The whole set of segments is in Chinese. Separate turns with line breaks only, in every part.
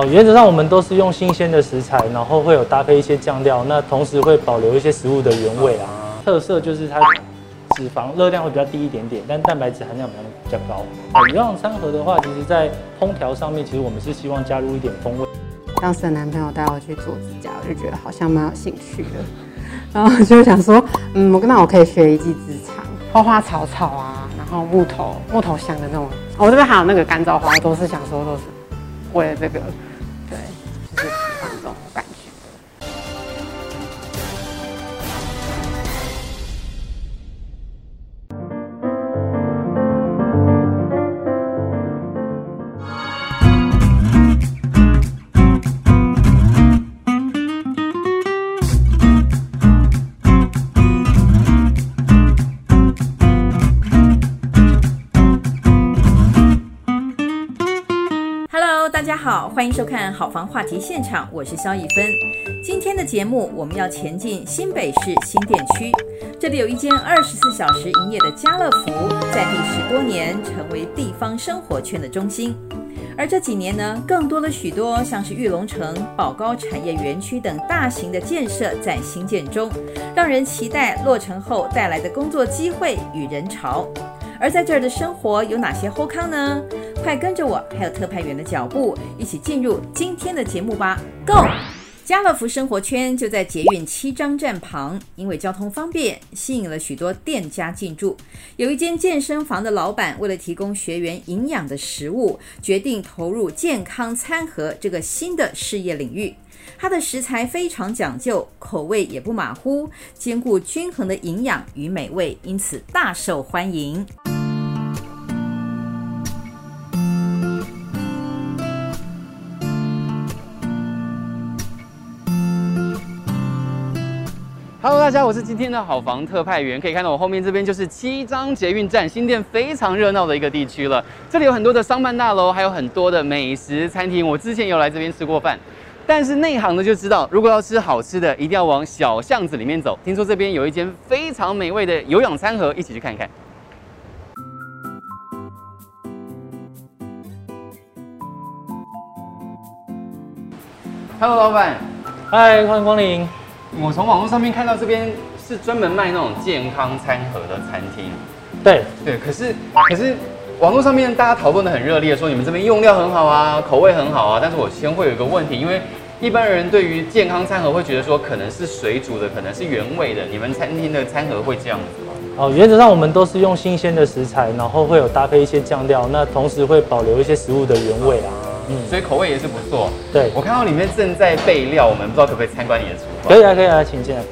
哦，原则上我们都是用新鲜的食材，然后会有搭配一些酱料，那同时会保留一些食物的原味啊。特色就是它脂肪热量会比较低一点点，但蛋白质含量比较比较高。哦，鱼浪餐盒的话，其实在烹调上面，其实我们是希望加入一点风味。
当时的男朋友带我去做指甲，我就觉得好像蛮有兴趣的，然后就想说，嗯，我跟那我可以学一技之长，花花草草啊，然后木头木头香的那种。我这边还有那个干燥花，都是想说都是。为了这
个，欢迎收看好房话题现场，我是肖一芬。今天的节目我们要前进新北市新店区，这里有一间二十四小时营业的家乐福，在地十多年，成为地方生活圈的中心。而这几年呢，更多了许多像是玉龙城、宝高产业园区等大型的建设在兴建中，让人期待落成后带来的工作机会与人潮。而在这儿的生活有哪些后康呢？快跟着我，还有特派员的脚步，一起进入今天的节目吧！Go！家乐福生活圈就在捷运七张站旁，因为交通方便，吸引了许多店家进驻。有一间健身房的老板，为了提供学员营养的食物，决定投入健康餐盒这个新的事业领域。它的食材非常讲究，口味也不马虎，兼顾均衡的营养与美味，因此大受欢迎。
Hello，大家，我是今天的好房特派员。可以看到我后面这边就是七张捷运站，新店非常热闹的一个地区了。这里有很多的商办大楼，还有很多的美食餐厅。我之前有来这边吃过饭，但是内行的就知道，如果要吃好吃的，一定要往小巷子里面走。听说这边有一间非常美味的有氧餐盒，一起去看看。Hello，老板。
嗨，欢迎光临。
我从网络上面看到这边是专门卖那种健康餐盒的餐厅，
对
对，可是可是网络上面大家讨论的很热烈，说你们这边用料很好啊，口味很好啊，但是我先会有一个问题，因为一般人对于健康餐盒会觉得说可能是水煮的，可能是原味的，你们餐厅的餐盒会这样子吗？
哦，原则上我们都是用新鲜的食材，然后会有搭配一些酱料，那同时会保留一些食物的原味啊。
嗯，所以口味也是不错。
对，
我看到里面正在备料，我们不知道可不可以参观你的厨房？
可以啊，可以啊，请进来。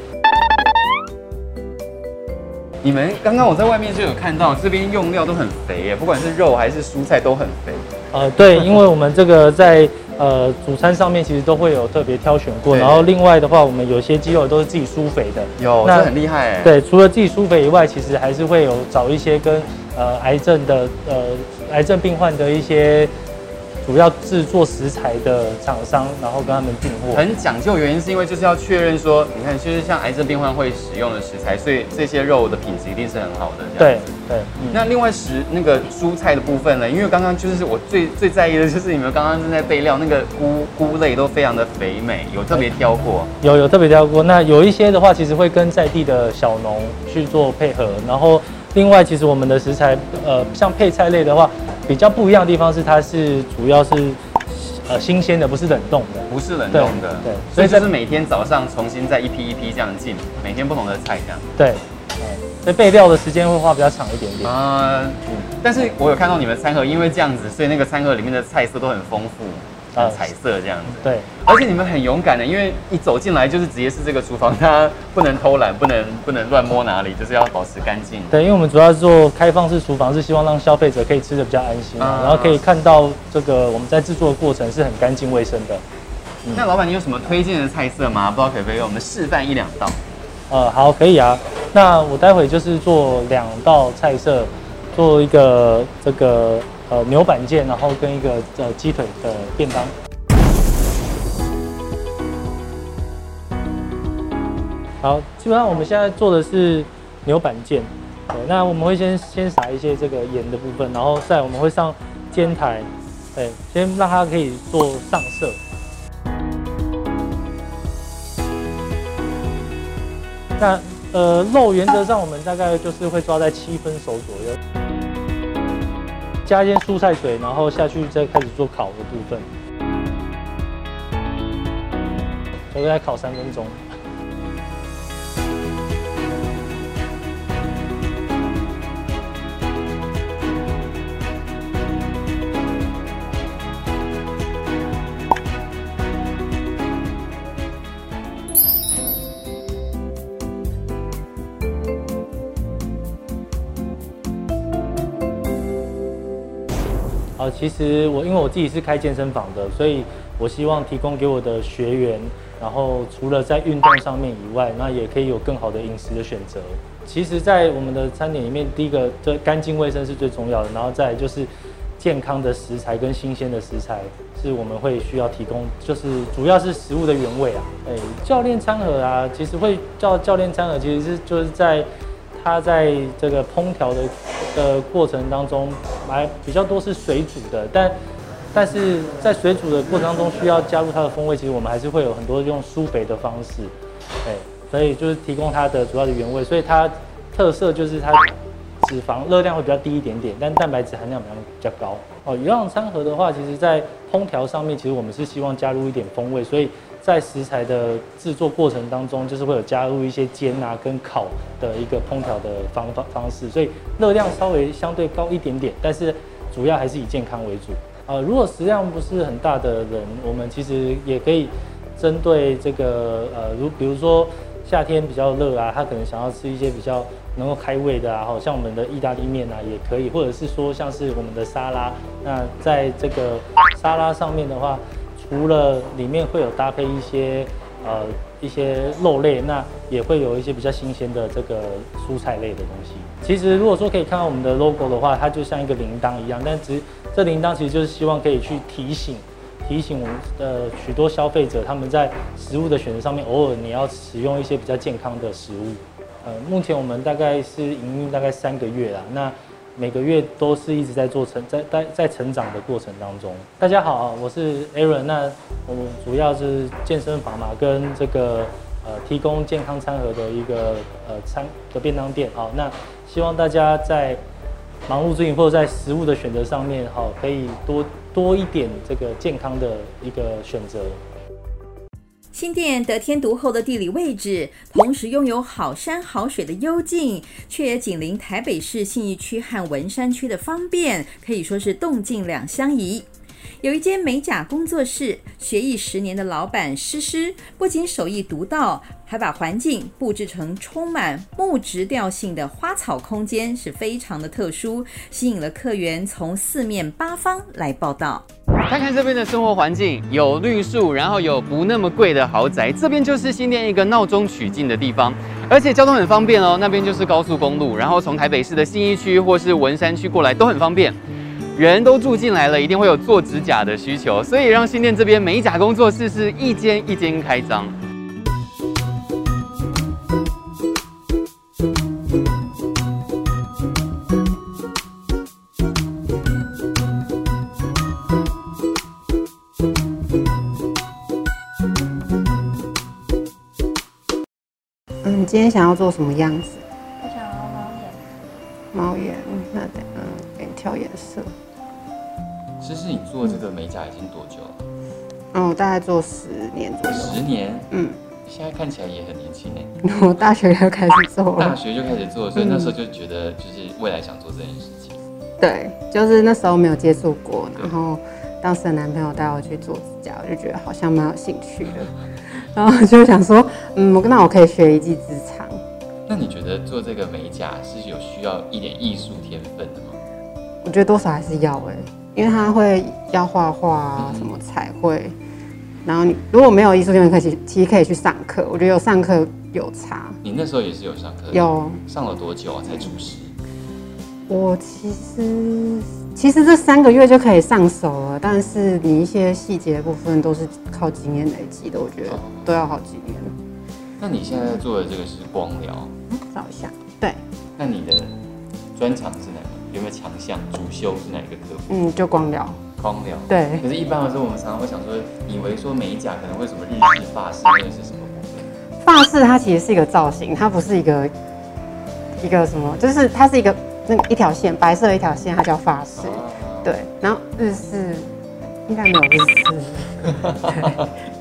你们刚刚我在外面就有看到，这边用料都很肥耶，不管是肉还是蔬菜都很肥。
呃，对，因为我们这个在呃主餐上面其实都会有特别挑选过，然后另外的话，我们有些鸡肉都是自己舒肥的。
有，那很厉害。
对，除了自己舒肥以外，其实还是会有找一些跟呃癌症的呃癌症病患的一些。主要制作食材的厂商，然后跟他们订货，
很讲究。原因是因为就是要确认说，你看，就是像癌症病患会使用的食材，所以这些肉的品质一定是很好的。
对对。
嗯、那另外食那个蔬菜的部分呢？因为刚刚就是我最最在意的就是你们刚刚正在备料，那个菇菇类都非常的肥美，有特别挑过？
有有特别挑过。那有一些的话，其实会跟在地的小农去做配合，然后。另外，其实我们的食材，呃，像配菜类的话，比较不一样的地方是，它是主要是，呃，新鲜的，不是冷冻的，
不是冷冻的，对，对，所以就是每天早上重新再一批一批这样进，每天不同的菜这样，
对，所以备料的时间会花比较长一点点，
啊、嗯，但是我有看到你们餐盒，因为这样子，所以那个餐盒里面的菜色都很丰富。啊，彩色这样子，
对，
而且你们很勇敢的，因为一走进来就是直接是这个厨房，它不能偷懒，不能不能乱摸哪里，就是要保持干净。
对，因为我们主要是做开放式厨房，是希望让消费者可以吃的比较安心，啊，然后可以看到这个我们在制作的过程是很干净卫生的。
嗯、那老板，你有什么推荐的菜色吗？不知道可不可以给我们示范一两道？
呃，好，可以啊。那我待会就是做两道菜色，做一个这个。呃，牛板腱，然后跟一个呃鸡腿的便当。好，基本上我们现在做的是牛板腱。那我们会先先撒一些这个盐的部分，然后再我们会上煎台，对，先让它可以做上色。那呃肉原则上我们大概就是会抓在七分熟左右，加一些蔬菜水，然后下去再开始做烤的部分，大概烤三分钟。呃，其实我因为我自己是开健身房的，所以我希望提供给我的学员，然后除了在运动上面以外，那也可以有更好的饮食的选择。其实，在我们的餐点里面，第一个，这干净卫生是最重要的，然后再就是健康的食材跟新鲜的食材是我们会需要提供，就是主要是食物的原味啊。哎，教练餐盒啊，其实会叫教练餐盒，其实是就是在。它在这个烹调的的过程当中，还比较多是水煮的，但但是在水煮的过程当中需要加入它的风味，其实我们还是会有很多用舒肥的方式，哎，所以就是提供它的主要的原味，所以它特色就是它脂肪热量会比较低一点点，但蛋白质含量比较比较高。哦，鱼浪餐盒的话，其实在烹调上面，其实我们是希望加入一点风味，所以。在食材的制作过程当中，就是会有加入一些煎啊跟烤的一个烹调的方法方式，所以热量稍微相对高一点点，但是主要还是以健康为主。呃，如果食量不是很大的人，我们其实也可以针对这个呃，如比如说夏天比较热啊，他可能想要吃一些比较能够开胃的啊，好像我们的意大利面啊也可以，或者是说像是我们的沙拉，那在这个沙拉上面的话。除了里面会有搭配一些呃一些肉类，那也会有一些比较新鲜的这个蔬菜类的东西。其实如果说可以看到我们的 logo 的话，它就像一个铃铛一样，但其实这铃铛其实就是希望可以去提醒提醒我们的许多消费者，他们在食物的选择上面，偶尔你要使用一些比较健康的食物。呃，目前我们大概是营运大概三个月啦，那。每个月都是一直在做成在在在成长的过程当中。大家好，我是 Aaron。那我们主要是健身房嘛，跟这个呃提供健康餐盒的一个呃餐的便当店。好，那希望大家在忙碌之余或者在食物的选择上面，好，可以多多一点这个健康的一个选择。
新店得天独厚的地理位置，同时拥有好山好水的幽静，却也紧邻台北市信义区和文山区的方便，可以说是动静两相宜。有一间美甲工作室，学艺十年的老板诗诗，不仅手艺独到，还把环境布置成充满木质调性的花草空间，是非常的特殊，吸引了客源从四面八方来报道。
看看这边的生活环境，有绿树，然后有不那么贵的豪宅，这边就是新店一个闹中取静的地方，而且交通很方便哦，那边就是高速公路，然后从台北市的信义区或是文山区过来都很方便。人都住进来了，一定会有做指甲的需求，所以让新店这边美甲工作室是一间一间开张。
嗯，你今天想要做什么样子？
我想要猫眼。
猫眼，那得嗯，给你挑颜色。
诗诗，你做这个美甲已经多久了？
嗯，我大概做十年左右。
十年？
嗯。
现在看起来也很年轻哎。
我大学就开始做了。
大学就开始做，所以那时候就觉得就是未来想做这件事情。
对，就是那时候没有接触过，然后当时的男朋友带我去做指甲，我就觉得好像蛮有兴趣的，然后就想说，嗯，我那我可以学一技之长。
那你觉得做这个美甲是有需要一点艺术天分的吗？
我觉得多少还是要哎。因为他会要画画啊，什么彩绘，嗯、然后你如果没有艺术天分，可以其实可以去上课。我觉得有上课有差。
你那时候也是有上课？
有。
上了多久啊？才出师？
我其实其实这三个月就可以上手了，但是你一些细节部分都是靠经验累积的，我觉得都要好几年。
那你现在做的这个是光疗？
嗯，找一下。对。
那你的专长是哪个？有没有强项？主修是哪一个科目？
嗯，就光疗。
光疗。
对。
可是，一般来说，我们常常会想说，以为说美甲可能会什么日式发饰，或者是什么部分？
法式它其实是一个造型，它不是一个一个什么，就是它是一个那个一条线，白色的一条线，它叫发饰。啊、对。然后日式应该没有日式，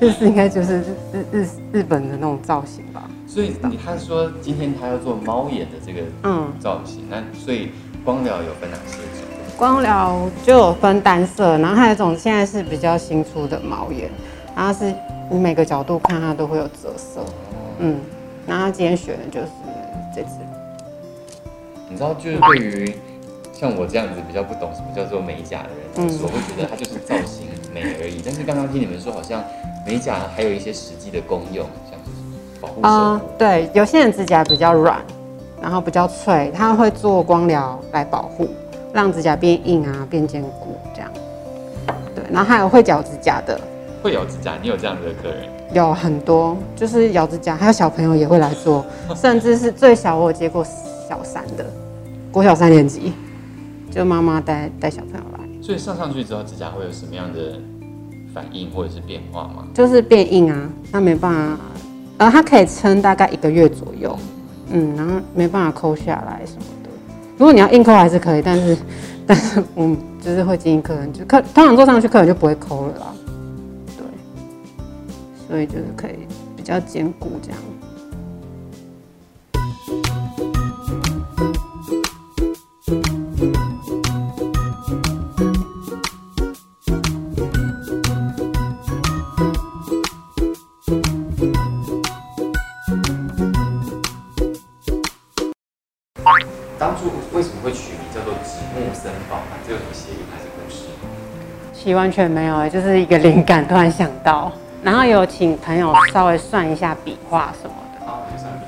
日式应该就是日日日本的那种造型吧。
所以你他说今天他要做猫眼的这个嗯造型，那、嗯、所以光疗有分哪些种？
光疗就有分单色，然后还有一种现在是比较新出的猫眼，然后是你每个角度看它都会有折射，嗯，然后他今天选的就是这只。
你知道，就是对于像我这样子比较不懂什么叫做美甲的人来说，会觉得它就是造型美而已。但是刚刚听你们说，好像美甲还有一些实际的功用。
啊、呃，对，有些人指甲比较软，然后比较脆，他会做光疗来保护，让指甲变硬啊，变坚固这样。对，然后还有会咬指甲的，
会咬指甲，你有这样子的客人？
有很多，就是咬指甲，还有小朋友也会来做，甚至是最小我有接过小三的，国小三年级，就妈妈带带小朋友来。
所以上上去之后，指甲会有什么样的反应或者是变化吗？
就是变硬啊，那没办法。然后它可以撑大概一个月左右，嗯，然后没办法抠下来什么的。如果你要硬抠还是可以，但是，但是我们就是会建议客人就客通常坐上去客人就不会抠了啦，对，所以就是可以比较坚固这样。其实完全没有，就是一个灵感突然想到，然后有请朋友稍微算一下笔画什么的。啊，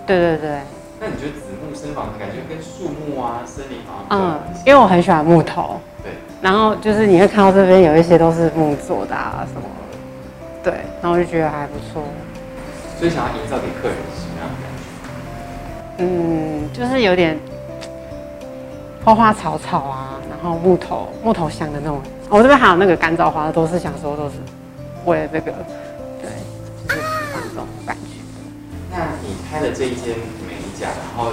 对对对。
那你觉得子木生房感觉跟树木啊、森林好像？
嗯，因为我很喜欢木头。对。然后就是你会看到这边有一些都是木做的啊什么的。对。然后我就觉得还不错。
所以想要营造给客人是什么样的感觉？
嗯，就是有点花花草草啊，然后木头木头香的那种。我这边还有那个干燥花，都是想说都是为了这个，对，就是喜欢这种感觉。
那你开的这一间美甲，然后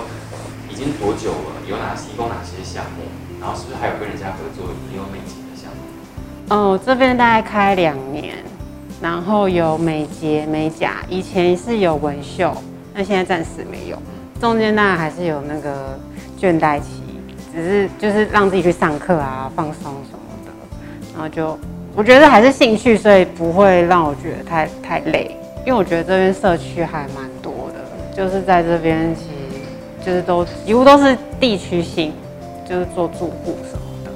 已经多久了？有哪提供哪些项目？然后是不是还有跟人家合作也有美睫的项目？
哦，这边大概开两年，然后有美睫、美甲，以前是有纹绣，那现在暂时没有。中间当然还是有那个倦怠期，只是就是让自己去上课啊，放松什么。然后就，我觉得还是兴趣，所以不会让我觉得太太累，因为我觉得这边社区还蛮多的，就是在这边其实就是都几乎都是地区性，就是做住户什么的。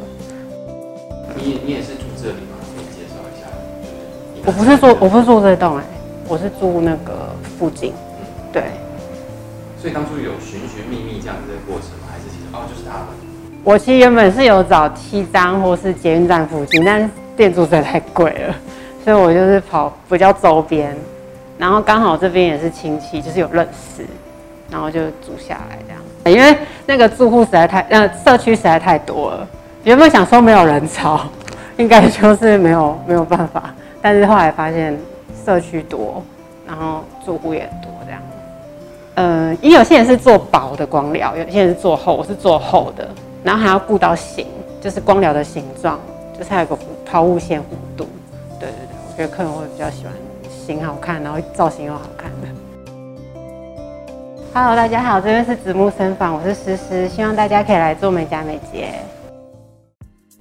你你也是住这里吗？可以介绍一下。
我不是住，我不是住这栋哎，我是住那个附近。嗯，对。
所以当初有寻寻觅觅这样子的过程吗？还是其实哦，就是他们。
我其实原本是有找七张或是捷运站附近，但是店租实在太贵了，所以我就是跑比较周边，然后刚好这边也是亲戚，就是有认识，然后就住下来这样。因为那个住户实在太，呃，社区实在太多了，原本想说没有人潮，应该就是没有没有办法，但是后来发现社区多，然后住户也多这样。呃，因为有些人是做薄的光疗，有些人是做厚，我是做厚的。然后还要顾到形，就是光疗的形状，就是还有个抛物线弧度。对对对，我觉得客人会比较喜欢形好看，然后造型又好看的。Hello，大家好，这边是子木生坊，我是诗诗，希望大家可以来做美甲美睫。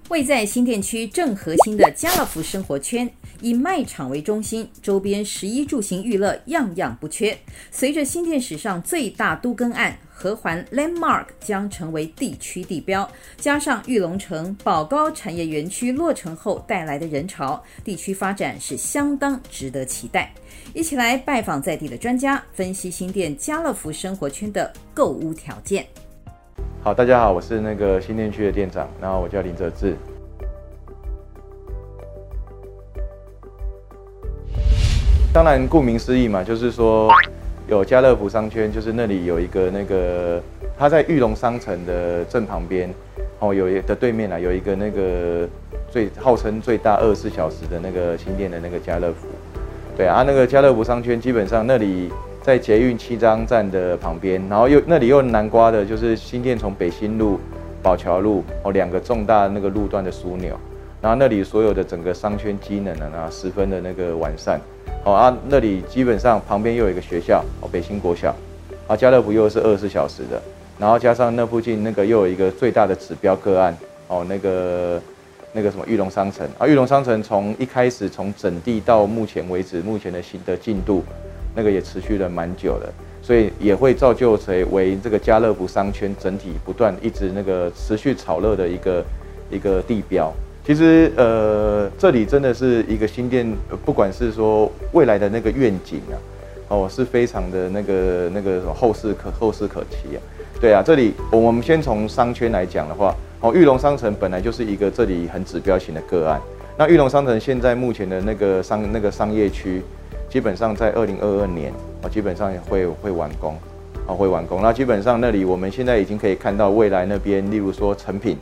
位在新店区正核心的家乐福生活圈。以卖场为中心，周边十一住行娱乐样样不缺。随着新店史上最大都更案和环 Landmark 将成为地区地标，加上玉龙城宝高产业园区落成后带来的人潮，地区发展是相当值得期待。一起来拜访在地的专家，分析新店家乐福生活圈的购物条件。
好，大家好，我是那个新店区的店长，然后我叫林哲志。当然，顾名思义嘛，就是说有家乐福商圈，就是那里有一个那个，它在玉龙商城的正旁边，哦，有一的对面啊，有一个那个最号称最大二十四小时的那个新店的那个家乐福。对啊，那个家乐福商圈基本上那里在捷运七张站的旁边，然后又那里又南瓜的就是新店从北新路、宝桥路哦两个重大那个路段的枢纽，然后那里所有的整个商圈机能呢，十分的那个完善。哦啊，那里基本上旁边又有一个学校哦，北新国小，啊，家乐福又是二十四小时的，然后加上那附近那个又有一个最大的指标个案哦，那个那个什么玉龙商城啊，玉龙商城从一开始从整地到目前为止，目前的新的进度，那个也持续了蛮久的，所以也会造就成为这个家乐福商圈整体不断一直那个持续炒热的一个一个地标。其实，呃，这里真的是一个新店，不管是说未来的那个愿景啊，哦，是非常的那个那个后市可后市可期啊。对啊，这里我们先从商圈来讲的话，哦，玉龙商城本来就是一个这里很指标型的个案。那玉龙商城现在目前的那个商那个商业区，基本上在二零二二年啊，基本上也会会完工，啊，会完工。那基本上那里我们现在已经可以看到未来那边，例如说成品。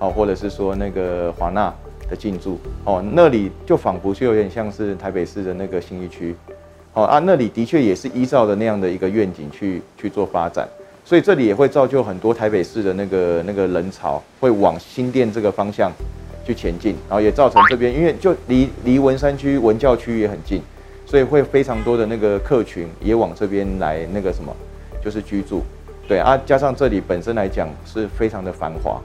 哦，或者是说那个华纳的进驻，哦，那里就仿佛就有点像是台北市的那个新义区，哦啊，那里的确也是依照的那样的一个愿景去去做发展，所以这里也会造就很多台北市的那个那个人潮会往新店这个方向去前进，然后也造成这边因为就离离文山区文教区也很近，所以会非常多的那个客群也往这边来那个什么，就是居住，对啊，加上这里本身来讲是非常的繁华。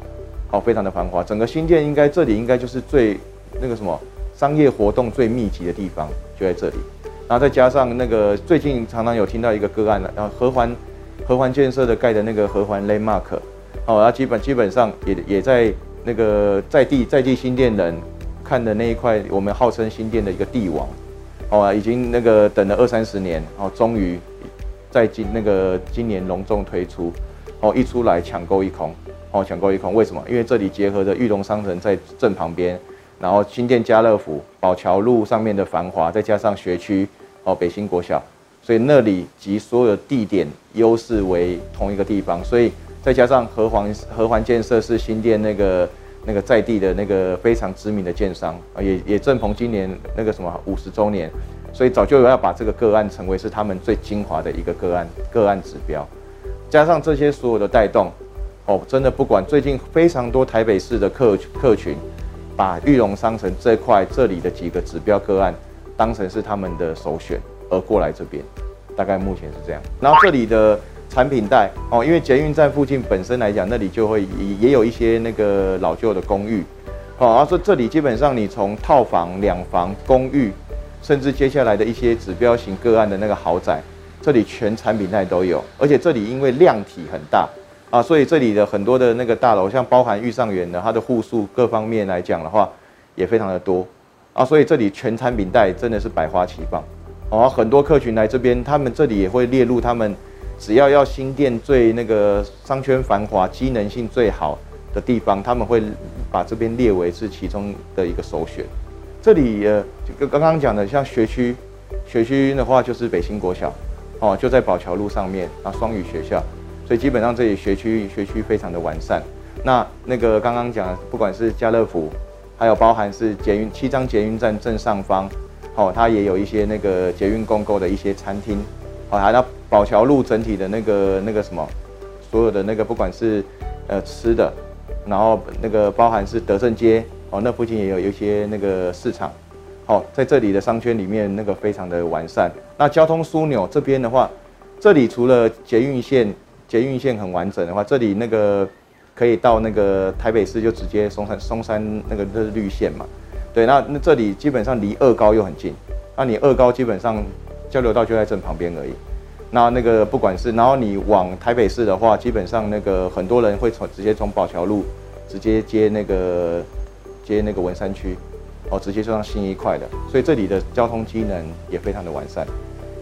哦，非常的繁华，整个新店应该这里应该就是最那个什么商业活动最密集的地方，就在这里。然后再加上那个最近常常有听到一个个案了，然后合环合环建设的盖的那个合环 Landmark，哦，然后基本基本上也也在那个在地在地新店人看的那一块，我们号称新店的一个地王，哦，已经那个等了二三十年，哦，终于在今那个今年隆重推出，哦，一出来抢购一空。哦，抢购一空，为什么？因为这里结合着裕龙商城在正旁边，然后新店家乐福、宝桥路上面的繁华，再加上学区哦，北新国小，所以那里集所有地点优势为同一个地方，所以再加上合环合环建设是新店那个那个在地的那个非常知名的建商啊，也也正逢今年那个什么五十周年，所以早就有要把这个个案成为是他们最精华的一个个案个案指标，加上这些所有的带动。哦，真的不管最近非常多台北市的客客群，把裕隆商城这块这里的几个指标个案当成是他们的首选而过来这边，大概目前是这样。然后这里的产品带哦，因为捷运站附近本身来讲，那里就会也有一些那个老旧的公寓，哦，然后说这里基本上你从套房、两房、公寓，甚至接下来的一些指标型个案的那个豪宅，这里全产品带都有，而且这里因为量体很大。啊，所以这里的很多的那个大楼，像包含御上园的，它的户数各方面来讲的话，也非常的多啊。所以这里全产品带真的是百花齐放哦。很多客群来这边，他们这里也会列入他们只要要新店最那个商圈繁华、机能性最好的地方，他们会把这边列为是其中的一个首选。这里呃，就跟刚刚讲的，像学区，学区的话就是北新国小哦，就在宝桥路上面啊，双语学校。所以基本上这里学区学区非常的完善。那那个刚刚讲的，不管是家乐福，还有包含是捷运七张捷运站正上方，哦，它也有一些那个捷运共购的一些餐厅，哦，还有宝桥路整体的那个那个什么，所有的那个不管是呃吃的，然后那个包含是德胜街，哦，那附近也有一些那个市场，哦，在这里的商圈里面那个非常的完善。那交通枢纽这边的话，这里除了捷运线。捷运线很完整的话，这里那个可以到那个台北市，就直接松山松山那个绿线嘛。对，那那这里基本上离二高又很近，那你二高基本上交流道就在正旁边而已。那那个不管是，然后你往台北市的话，基本上那个很多人会从直接从宝桥路直接接那个接那个文山区，哦，直接就上新一块的，所以这里的交通机能也非常的完善。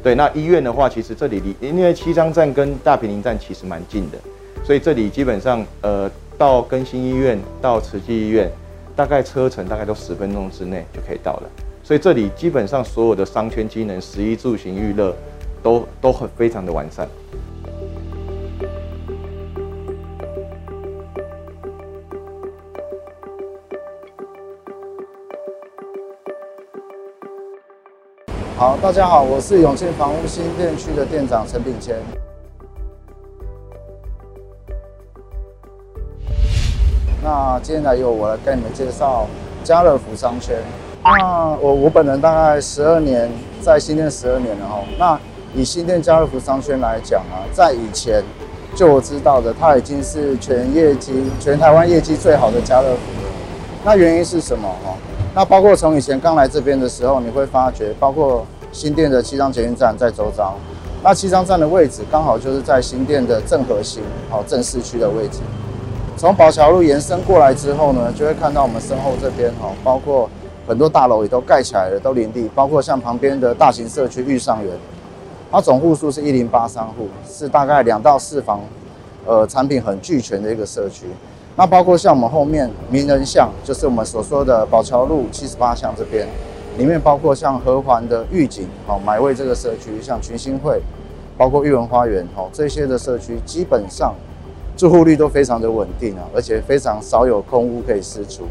对，那医院的话，其实这里离因为七张站跟大坪林站其实蛮近的，所以这里基本上呃到更新医院到慈济医院，大概车程大概都十分钟之内就可以到了。所以这里基本上所有的商圈机能、食衣住行娱乐都都很非常的完善。
好，大家好，我是永庆房屋新店区的店长陈炳谦。那今天来由我来跟你们介绍家乐福商圈。那我我本人大概十二年在新店十二年了哈。那以新店家乐福商圈来讲啊，在以前就我知道的，它已经是全业绩、全台湾业绩最好的家乐福了。那原因是什么哈？那包括从以前刚来这边的时候，你会发觉，包括新店的七张捷运站在周遭。那七张站的位置刚好就是在新店的正核心，好正市区的位置。从宝桥路延伸过来之后呢，就会看到我们身后这边哈，包括很多大楼也都盖起来了，都林立，包括像旁边的大型社区玉上园，它总户数是一零八三户，是大概两到四房，呃，产品很俱全的一个社区。那包括像我们后面名人巷，就是我们所说的宝桥路七十八巷这边，里面包括像和环的御景，好买位这个社区，像群星汇，包括裕文花园，好这些的社区基本上。住户率都非常的稳定啊，而且非常少有空屋可以释出。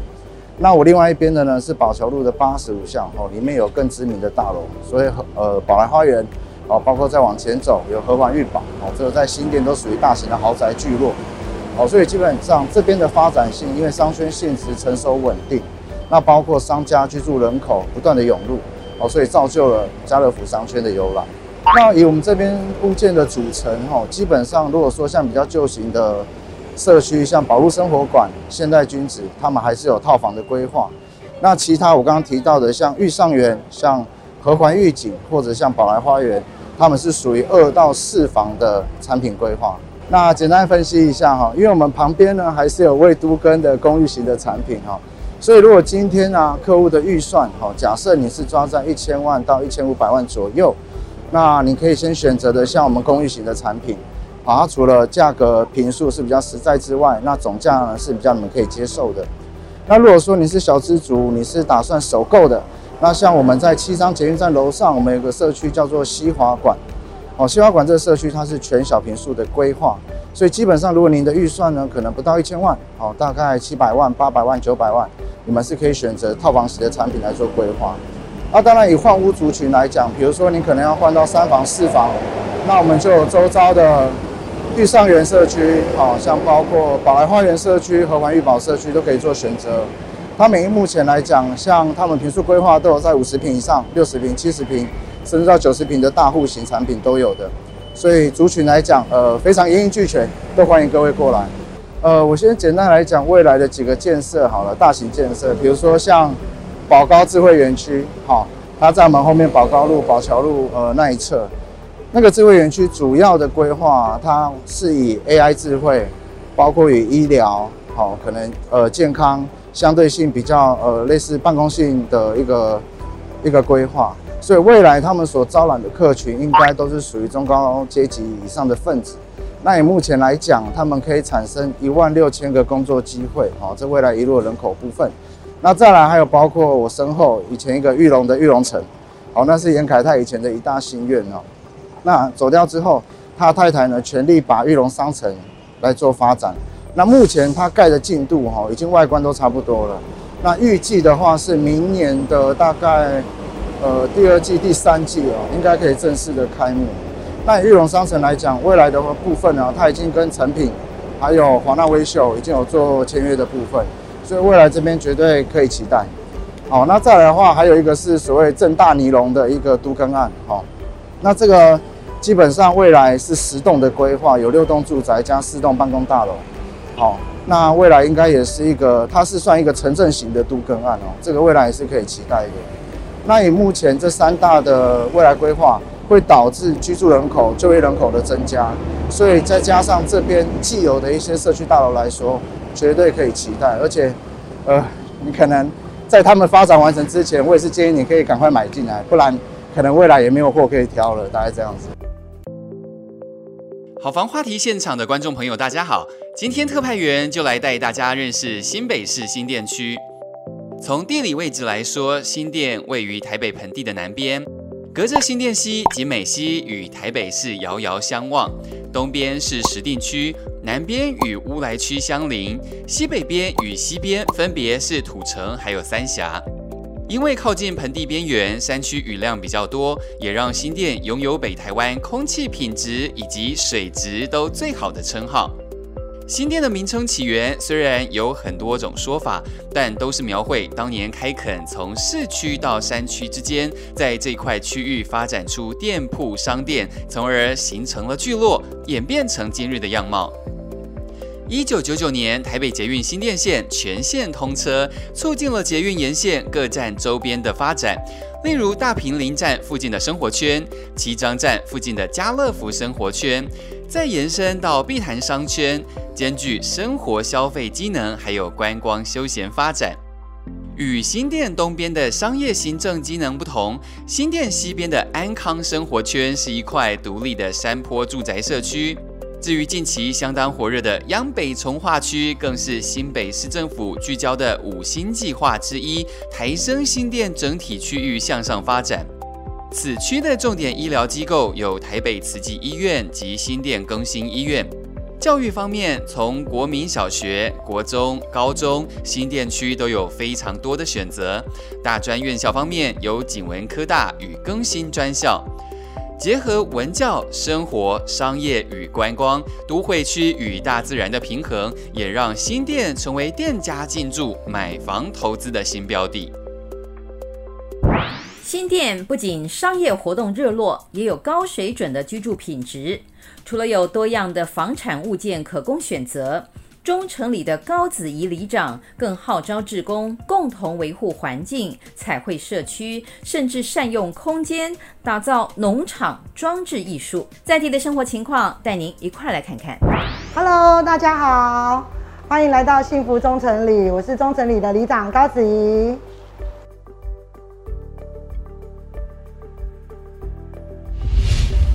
那我另外一边的呢是宝桥路的八十五巷哦，里面有更知名的大楼，所以呃宝来花园哦，包括再往前走有和环御宝哦，这个在新店都属于大型的豪宅聚落哦，所以基本上这边的发展性，因为商圈性质成熟稳定，那包括商家居住人口不断的涌入哦，所以造就了家乐福商圈的由来。那以我们这边物件的组成，哈，基本上如果说像比较旧型的社区，像宝路生活馆、现代君子，他们还是有套房的规划。那其他我刚刚提到的，像御上园、像合环御景或者像宝来花园，他们是属于二到四房的产品规划。那简单分析一下哈，因为我们旁边呢还是有未都更的公寓型的产品哈，所以如果今天呢客户的预算哈，假设你是抓在一千万到一千五百万左右。那你可以先选择的像我们公寓型的产品，啊，除了价格平数是比较实在之外，那总价呢是比较你们可以接受的。那如果说你是小资族，你是打算首购的，那像我们在七张捷运站楼上，我们有个社区叫做西华馆，哦，西华馆这个社区它是全小平数的规划，所以基本上如果您的预算呢可能不到一千万，哦，大概七百万、八百万、九百万，你们是可以选择套房型的产品来做规划。那、啊、当然，以换屋族群来讲，比如说你可能要换到三房、四房，那我们就有周遭的御上园社区，好像包括宝来花园社区、和环御宝社区都可以做选择。它每目前来讲，像他们平数规划都有在五十平以上、六十平、七十平，甚至到九十平的大户型产品都有的。所以族群来讲，呃，非常一应俱全，都欢迎各位过来。呃，我先简单来讲未来的几个建设好了，大型建设，比如说像。宝高智慧园区，好，它在我们后面宝高路、宝桥路呃那一侧，那个智慧园区主要的规划，它是以 AI 智慧，包括与医疗，好，可能呃健康相对性比较呃类似办公性的一个一个规划，所以未来他们所招揽的客群应该都是属于中高阶级以上的分子。那以目前来讲，他们可以产生一万六千个工作机会，好，这未来一路人口部分。那再来还有包括我身后以前一个玉龙的玉龙城，好，那是严凯泰以前的一大心愿哦。那走掉之后，他太太呢全力把玉龙商城来做发展。那目前它盖的进度哈，已经外观都差不多了。那预计的话是明年的大概呃第二季、第三季哦，应该可以正式的开幕。那以裕隆商城来讲，未来的部分呢，它已经跟诚品还有华纳威秀已经有做签约的部分。所以未来这边绝对可以期待，好，那再来的话，还有一个是所谓正大尼龙的一个都更案，好，那这个基本上未来是十栋的规划，有六栋住宅加四栋办公大楼，好，那未来应该也是一个，它是算一个城镇型的都更案哦，这个未来也是可以期待的。那以目前这三大的未来规划，会导致居住人口、就业人口的增加，所以再加上这边既有的一些社区大楼来说。绝对可以期待，而且，呃，你可能在他们发展完成之前，我也是建议你可以赶快买进来，不然可能未来也没有货可以挑了，大概这样子。
好房话题现场的观众朋友，大家好，今天特派员就来带大家认识新北市新店区。从地理位置来说，新店位于台北盆地的南边，隔着新店溪、景美溪与台北市遥遥相望，东边是石碇区。南边与乌来区相邻，西北边与西边分别是土城还有三峡。
因为靠近盆地边缘，山区雨量比较多，也让新店拥有北台湾空气品质以及水质都最好的称号。新店的名称起源虽然有很多种说法，但都是描绘当年开垦从市区到山区之间，在这块区域发展出店铺商店，从而形成了聚落，演变成今日的样貌。一九九九年，台北捷运新店线全线通车，促进了捷运沿线各站周边的发展。例如大坪林站附近的生活圈，七张站附近的家乐福生活圈，再延伸到碧潭商圈，兼具生活消费机能，还有观光休闲发展。与新店东边的商业行政机能不同，新店西边的安康生活圈是一块独立的山坡住宅社区。至于近期相当火热的央北从化区，更是新北市政府聚焦的五星计划之一，抬升新店整体区域向上发展。此区的重点医疗机构有台北慈济医院及新店更新医院。教育方面，从国民小学、国中、高中，新店区都有非常多的选择。大专院校方面，有景文科大与更新专校。结合文教、生活、商业与观光，都会区与大自然的平衡，也让新店成为店家进驻、买房投资的新标的。
新店不仅商业活动热络，也有高水准的居住品质。除了有多样的房产物件可供选择。中城里的高子怡里长更号召志工共同维护环境、彩绘社区，甚至善用空间打造农场装置艺术。在地的生活情况，带您一块来看看。
Hello，大家好，欢迎来到幸福中城里，我是中城里的里长高子怡。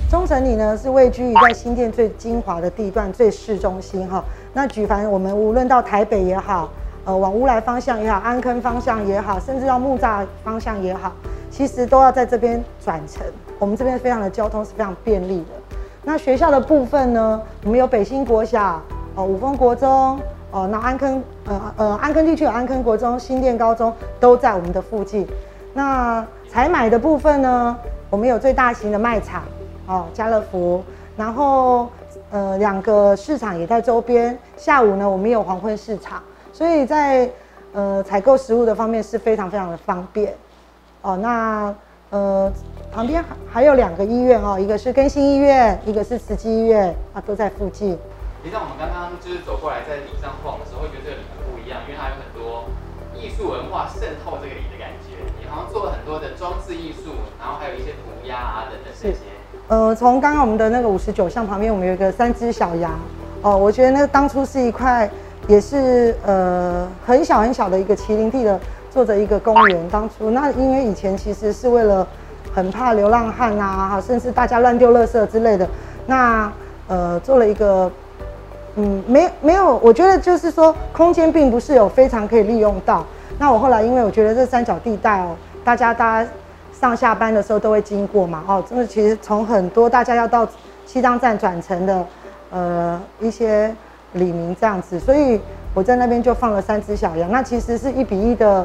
中城里呢是位居于在新店最精华的地段，最市中心哈。那举凡我们无论到台北也好，呃，往乌来方向也好，安坑方向也好，甚至到木栅方向也好，其实都要在这边转乘。我们这边非常的交通是非常便利的。那学校的部分呢，我们有北新国小，哦，五峰国中，哦，那安坑，呃呃，安坑地区有安坑国中、新店高中都在我们的附近。那采买的部分呢，我们有最大型的卖场。哦，家乐福，然后呃两个市场也在周边。下午呢，我们有黄昏市场，所以在呃采购食物的方面是非常非常的方便。哦，那呃旁边还还有两个医院哦，一个是更新医院，一个是慈济医院啊，都在附近。
你像我们刚刚就是走过来在里上晃的时候，会觉得这里很不一样，因为它有很多艺术文化渗透这个里的感觉。你好像做了很多的装置艺术，然后还有一些。
呃，从刚刚我们的那个五十九巷旁边，我们有一个三只小羊，哦，我觉得那个当初是一块，也是呃很小很小的一个麒麟地的，做着一个公园。当初那因为以前其实是为了很怕流浪汉啊，甚至大家乱丢垃圾之类的，那呃做了一个，嗯，没没有，我觉得就是说空间并不是有非常可以利用到。那我后来因为我觉得这三角地带哦，大家大家。上下班的时候都会经过嘛，哦，真的其实从很多大家要到七张站转乘的，呃，一些里民这样子，所以我在那边就放了三只小羊，那其实是一比一的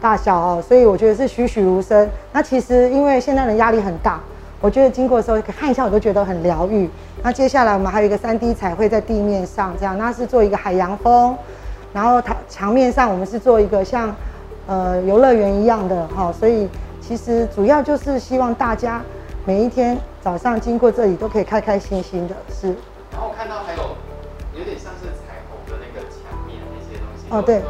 大小哦，所以我觉得是栩栩如生。那其实因为现在人压力很大，我觉得经过的时候看一下我都觉得很疗愈。那接下来我们还有一个三 D 彩绘在地面上，这样那是做一个海洋风，然后它墙面上我们是做一个像呃游乐园一样的哈，所以。其实主要就是希望大家每一天早上经过这里都可以开开心心的，是。
然后我看到还有有点像是彩虹的那个墙面那些东西。
哦，对。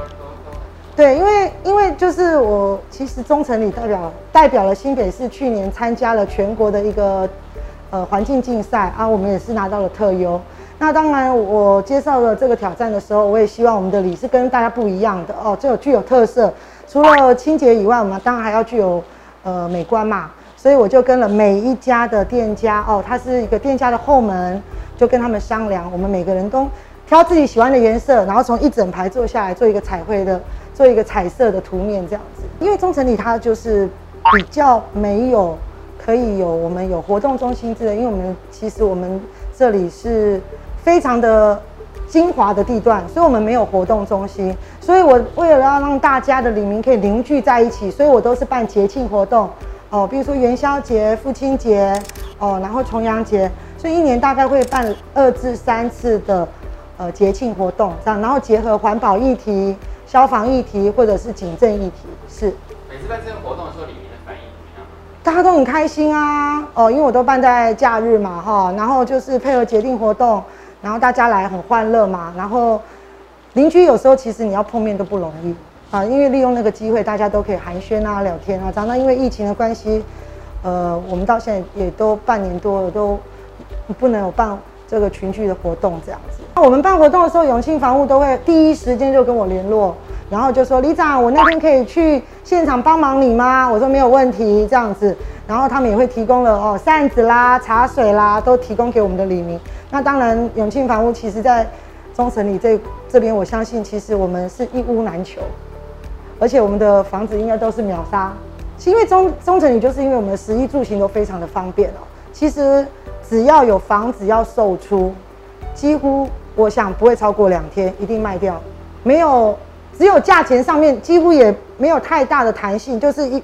对，因为因为就是我其实中城里代表代表了新北市去年参加了全国的一个呃环境竞赛啊，我们也是拿到了特优。那当然我接受了这个挑战的时候，我也希望我们的里是跟大家不一样的哦，这有具有特色。除了清洁以外，我们当然还要具有。呃，美观嘛，所以我就跟了每一家的店家哦，它是一个店家的后门，就跟他们商量，我们每个人都挑自己喜欢的颜色，然后从一整排做下来，做一个彩绘的，做一个彩色的图面这样子。因为中城里它就是比较没有可以有我们有活动中心之类，因为我们其实我们这里是非常的精华的地段，所以我们没有活动中心。所以我为了要让大家的里民可以凝聚在一起，所以我都是办节庆活动哦，比如说元宵节、父亲节哦，然后重阳节，所以一年大概会办二至三次的呃节庆活动这样，然后结合环保议题、消防议题或者是警政议题，是。
每次办这个活动的时候，里民的反应怎么样？
大家都很开心啊哦，因为我都办在假日嘛哈，然后就是配合节定活动。然后大家来很欢乐嘛，然后邻居有时候其实你要碰面都不容易啊，因为利用那个机会，大家都可以寒暄啊、聊天啊。长到因为疫情的关系，呃，我们到现在也都半年多了，都不能有办这个群聚的活动这样子。那我们办活动的时候，永庆房屋都会第一时间就跟我联络，然后就说：“李长，我那天可以去现场帮忙你吗？”我说：“没有问题。”这样子，然后他们也会提供了哦扇子啦、茶水啦，都提供给我们的李明。那当然，永庆房屋其实在中城里这这边，我相信其实我们是一屋难求，而且我们的房子应该都是秒杀。是因为中中城里就是因为我们的食衣住行都非常的方便哦。其实只要有房子要售出，几乎我想不会超过两天一定卖掉，没有只有价钱上面几乎也没有太大的弹性，就是一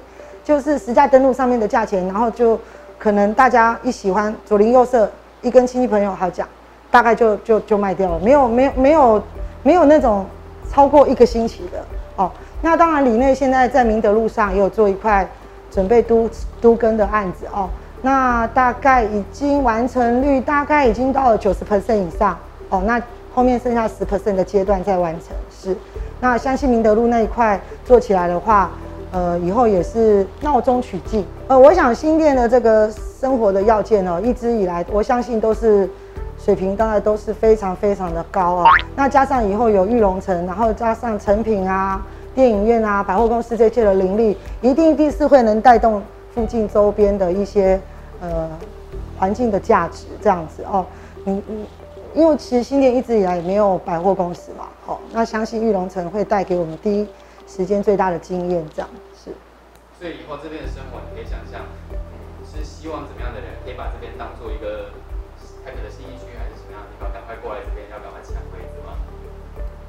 就是实价登录上面的价钱，然后就可能大家一喜欢左邻右舍。一跟亲戚朋友好讲，大概就就就卖掉了，没有没有没有没有那种超过一个星期的哦。那当然，里内现在在明德路上也有做一块准备都都更的案子哦。那大概已经完成率大概已经到了九十 percent 以上哦。那后面剩下十 percent 的阶段再完成是。那相信明德路那一块做起来的话。呃，以后也是闹中取静。呃，我想新店的这个生活的要件呢，一直以来我相信都是水平，当然都是非常非常的高啊。那加上以后有玉龙城，然后加上成品啊、电影院啊、百货公司这些的林立，一定一定是会能带动附近周边的一些呃环境的价值这样子哦。你你，因为其实新店一直以来也没有百货公司嘛，哦，那相信玉龙城会带给我们第一。时间最大的经验，这样是。
所以以后这边的生活，你可以想象，是希望怎么样的人可以把这边当做一个台北的新一区，还是什么样的地方？赶快过来这边，要赶快抢位置吗？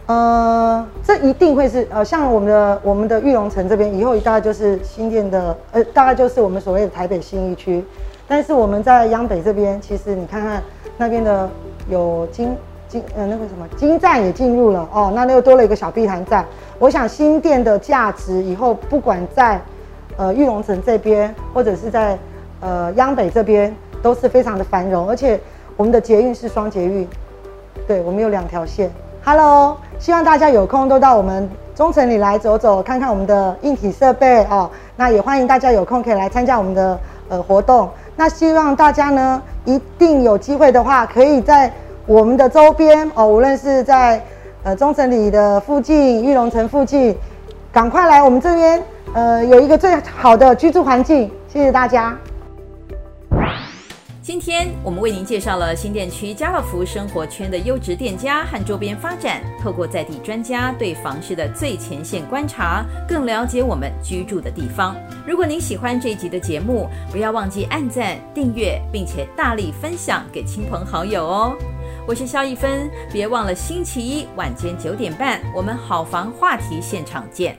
呃，这一定会是呃，像我们的我们的玉龙城这边，以后大概就是新店的，呃，大概就是我们所谓的台北新一区。但是我们在央北这边，其实你看看那边的有金金呃那个什么金站也进入了哦，那又多了一个小碧潭站。我想新店的价值以后不管在呃玉龙城这边，或者是在呃央北这边，都是非常的繁荣，而且我们的捷运是双捷运，对，我们有两条线。Hello，希望大家有空都到我们中城里来走走，看看我们的硬体设备哦。那也欢迎大家有空可以来参加我们的呃活动。那希望大家呢一定有机会的话，可以在我们的周边哦，无论是在。呃，中城里的附近，玉龙城附近，赶快来我们这边，呃，有一个最好的居住环境。谢谢大家。
今天我们为您介绍了新店区家乐福生活圈的优质店家和周边发展，透过在地专家对房市的最前线观察，更了解我们居住的地方。如果您喜欢这一集的节目，不要忘记按赞、订阅，并且大力分享给亲朋好友哦。我是肖一芬，别忘了星期一晚间九点半，我们好房话题现场见。